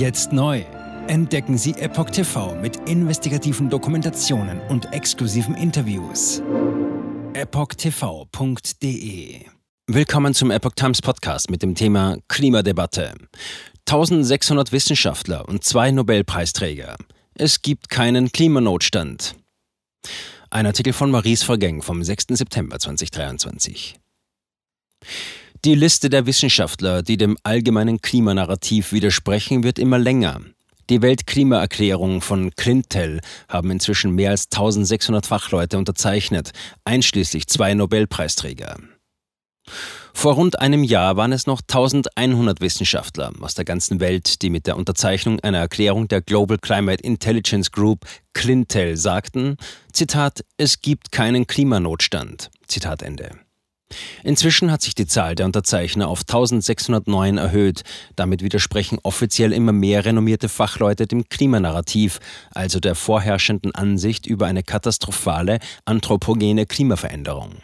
Jetzt neu. Entdecken Sie Epoch TV mit investigativen Dokumentationen und exklusiven Interviews. EpochTV.de Willkommen zum Epoch Times Podcast mit dem Thema Klimadebatte. 1600 Wissenschaftler und zwei Nobelpreisträger. Es gibt keinen Klimanotstand. Ein Artikel von Maurice Vergeng vom 6. September 2023. Die Liste der Wissenschaftler, die dem allgemeinen Klimanarrativ widersprechen, wird immer länger. Die Weltklimaerklärung von Clintel haben inzwischen mehr als 1600 Fachleute unterzeichnet, einschließlich zwei Nobelpreisträger. Vor rund einem Jahr waren es noch 1100 Wissenschaftler aus der ganzen Welt, die mit der Unterzeichnung einer Erklärung der Global Climate Intelligence Group Clintel sagten, Zitat, es gibt keinen Klimanotstand. Zitat Ende. Inzwischen hat sich die Zahl der Unterzeichner auf 1609 erhöht. Damit widersprechen offiziell immer mehr renommierte Fachleute dem Klimanarrativ, also der vorherrschenden Ansicht über eine katastrophale anthropogene Klimaveränderung.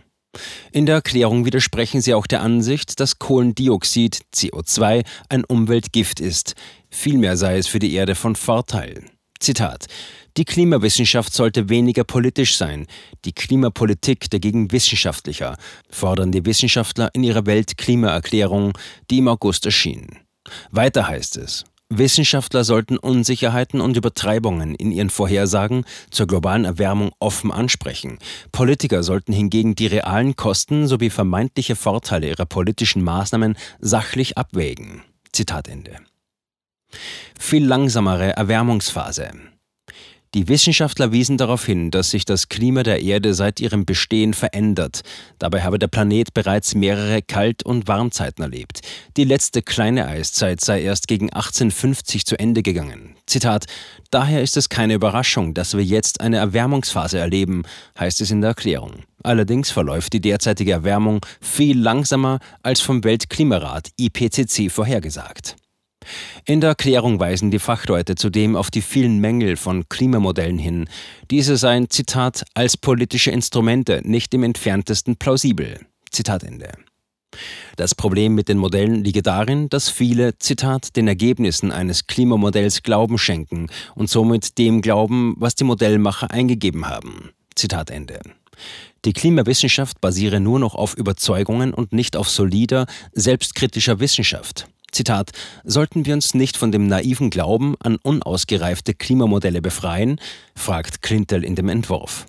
In der Erklärung widersprechen sie auch der Ansicht, dass Kohlendioxid CO2 ein Umweltgift ist. Vielmehr sei es für die Erde von Vorteil. Zitat die Klimawissenschaft sollte weniger politisch sein, die Klimapolitik dagegen wissenschaftlicher, fordern die Wissenschaftler in ihrer Weltklimaerklärung, die im August erschien. Weiter heißt es, Wissenschaftler sollten Unsicherheiten und Übertreibungen in ihren Vorhersagen zur globalen Erwärmung offen ansprechen. Politiker sollten hingegen die realen Kosten sowie vermeintliche Vorteile ihrer politischen Maßnahmen sachlich abwägen. Zitat Ende. Viel langsamere Erwärmungsphase. Die Wissenschaftler wiesen darauf hin, dass sich das Klima der Erde seit ihrem Bestehen verändert. Dabei habe der Planet bereits mehrere Kalt- und Warmzeiten erlebt. Die letzte kleine Eiszeit sei erst gegen 1850 zu Ende gegangen. Zitat: Daher ist es keine Überraschung, dass wir jetzt eine Erwärmungsphase erleben, heißt es in der Erklärung. Allerdings verläuft die derzeitige Erwärmung viel langsamer als vom Weltklimarat IPCC vorhergesagt. In der Erklärung weisen die Fachleute zudem auf die vielen Mängel von Klimamodellen hin. Diese seien, Zitat, als politische Instrumente nicht im entferntesten plausibel. Zitat Ende. Das Problem mit den Modellen liege darin, dass viele, Zitat, den Ergebnissen eines Klimamodells Glauben schenken und somit dem glauben, was die Modellmacher eingegeben haben. Zitat Ende. Die Klimawissenschaft basiere nur noch auf Überzeugungen und nicht auf solider, selbstkritischer Wissenschaft. Zitat, sollten wir uns nicht von dem naiven Glauben an unausgereifte Klimamodelle befreien, fragt Klintel in dem Entwurf.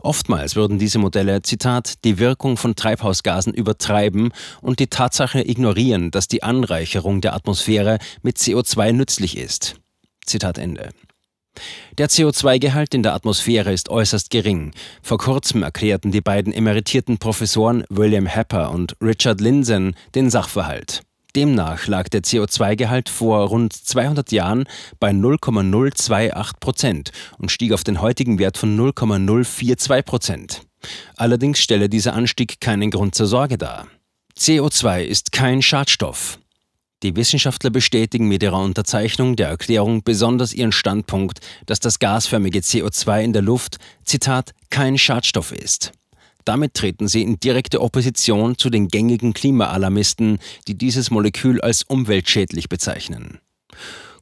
Oftmals würden diese Modelle, Zitat, die Wirkung von Treibhausgasen übertreiben und die Tatsache ignorieren, dass die Anreicherung der Atmosphäre mit CO2 nützlich ist. Zitat Ende. Der CO2-Gehalt in der Atmosphäre ist äußerst gering. Vor kurzem erklärten die beiden emeritierten Professoren William Hepper und Richard Lindzen den Sachverhalt. Demnach lag der CO2-Gehalt vor rund 200 Jahren bei 0,028 Prozent und stieg auf den heutigen Wert von 0,042 Prozent. Allerdings stelle dieser Anstieg keinen Grund zur Sorge dar. CO2 ist kein Schadstoff. Die Wissenschaftler bestätigen mit ihrer Unterzeichnung der Erklärung besonders ihren Standpunkt, dass das gasförmige CO2 in der Luft, Zitat, kein Schadstoff ist. Damit treten sie in direkte Opposition zu den gängigen Klimaalarmisten, die dieses Molekül als umweltschädlich bezeichnen.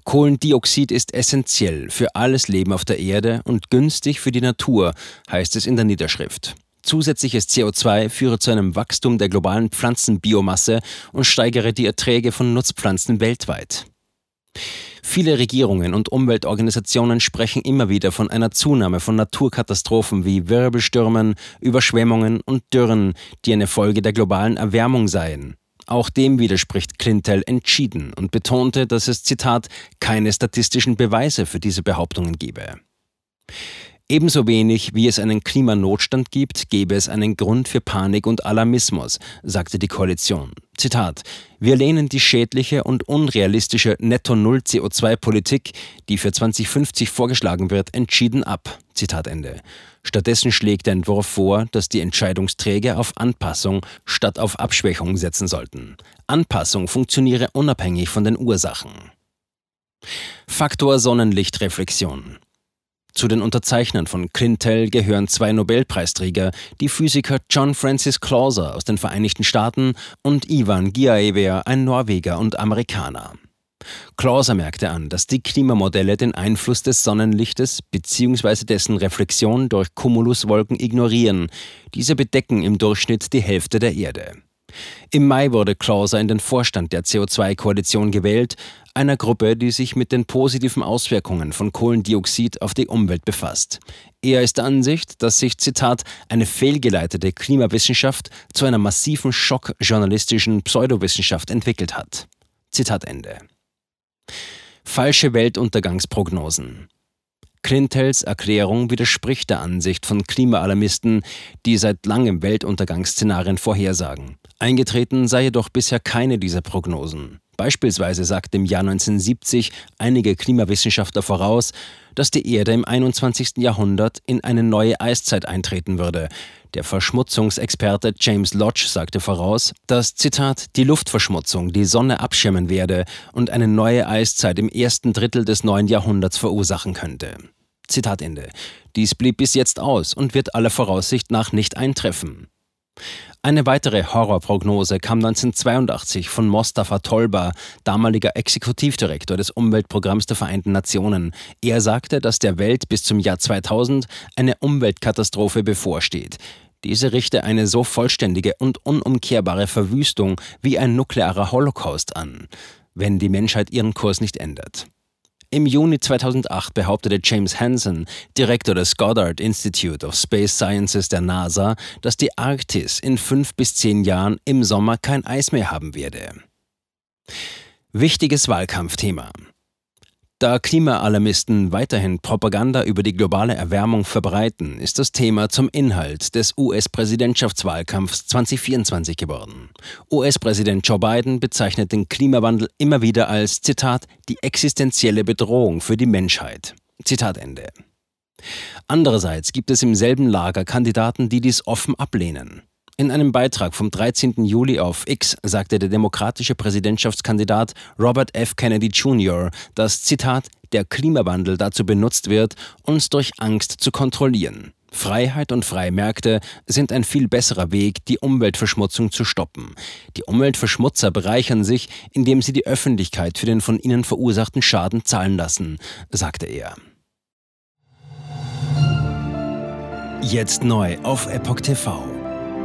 Kohlendioxid ist essentiell für alles Leben auf der Erde und günstig für die Natur, heißt es in der Niederschrift. Zusätzliches CO2 führe zu einem Wachstum der globalen Pflanzenbiomasse und steigere die Erträge von Nutzpflanzen weltweit. Viele Regierungen und Umweltorganisationen sprechen immer wieder von einer Zunahme von Naturkatastrophen wie Wirbelstürmen, Überschwemmungen und Dürren, die eine Folge der globalen Erwärmung seien. Auch dem widerspricht Clintel entschieden und betonte, dass es, Zitat, keine statistischen Beweise für diese Behauptungen gebe. Ebenso wenig wie es einen Klimanotstand gibt, gäbe es einen Grund für Panik und Alarmismus, sagte die Koalition. Zitat: Wir lehnen die schädliche und unrealistische Netto-Null-CO2-Politik, die für 2050 vorgeschlagen wird, entschieden ab. Zitat Ende. Stattdessen schlägt der Entwurf vor, dass die Entscheidungsträger auf Anpassung statt auf Abschwächung setzen sollten. Anpassung funktioniere unabhängig von den Ursachen. Faktor Sonnenlichtreflexion. Zu den Unterzeichnern von Clintel gehören zwei Nobelpreisträger, die Physiker John Francis Clauser aus den Vereinigten Staaten und Ivan Giaever, ein Norweger und Amerikaner. Clauser merkte an, dass die Klimamodelle den Einfluss des Sonnenlichtes bzw. dessen Reflexion durch Cumuluswolken ignorieren. Diese bedecken im Durchschnitt die Hälfte der Erde. Im Mai wurde Clauser in den Vorstand der CO2-Koalition gewählt, einer Gruppe, die sich mit den positiven Auswirkungen von Kohlendioxid auf die Umwelt befasst. Er ist der Ansicht, dass sich, Zitat, eine fehlgeleitete Klimawissenschaft zu einer massiven schockjournalistischen Pseudowissenschaft entwickelt hat. Zitat Ende. Falsche Weltuntergangsprognosen. Clintels Erklärung widerspricht der Ansicht von Klimaalarmisten, die seit langem Weltuntergangsszenarien vorhersagen. Eingetreten sei jedoch bisher keine dieser Prognosen. Beispielsweise sagten im Jahr 1970 einige Klimawissenschaftler voraus, dass die Erde im 21. Jahrhundert in eine neue Eiszeit eintreten würde. Der Verschmutzungsexperte James Lodge sagte voraus, dass, Zitat, die Luftverschmutzung die Sonne abschirmen werde und eine neue Eiszeit im ersten Drittel des neuen Jahrhunderts verursachen könnte. Zitat Ende. Dies blieb bis jetzt aus und wird aller Voraussicht nach nicht eintreffen. Eine weitere Horrorprognose kam 1982 von Mostafa Tolba, damaliger Exekutivdirektor des Umweltprogramms der Vereinten Nationen. Er sagte, dass der Welt bis zum Jahr 2000 eine Umweltkatastrophe bevorsteht. Diese richte eine so vollständige und unumkehrbare Verwüstung wie ein nuklearer Holocaust an, wenn die Menschheit ihren Kurs nicht ändert. Im Juni 2008 behauptete James Hansen, Direktor des Goddard Institute of Space Sciences der NASA, dass die Arktis in fünf bis zehn Jahren im Sommer kein Eis mehr haben werde. Wichtiges Wahlkampfthema. Da Klimaalarmisten weiterhin Propaganda über die globale Erwärmung verbreiten, ist das Thema zum Inhalt des US-Präsidentschaftswahlkampfs 2024 geworden. US-Präsident Joe Biden bezeichnet den Klimawandel immer wieder als, Zitat, die existenzielle Bedrohung für die Menschheit. Zitat Ende. Andererseits gibt es im selben Lager Kandidaten, die dies offen ablehnen. In einem Beitrag vom 13. Juli auf X sagte der demokratische Präsidentschaftskandidat Robert F. Kennedy Jr., dass, Zitat, der Klimawandel dazu benutzt wird, uns durch Angst zu kontrollieren. Freiheit und freie Märkte sind ein viel besserer Weg, die Umweltverschmutzung zu stoppen. Die Umweltverschmutzer bereichern sich, indem sie die Öffentlichkeit für den von ihnen verursachten Schaden zahlen lassen, sagte er. Jetzt neu auf Epoch TV.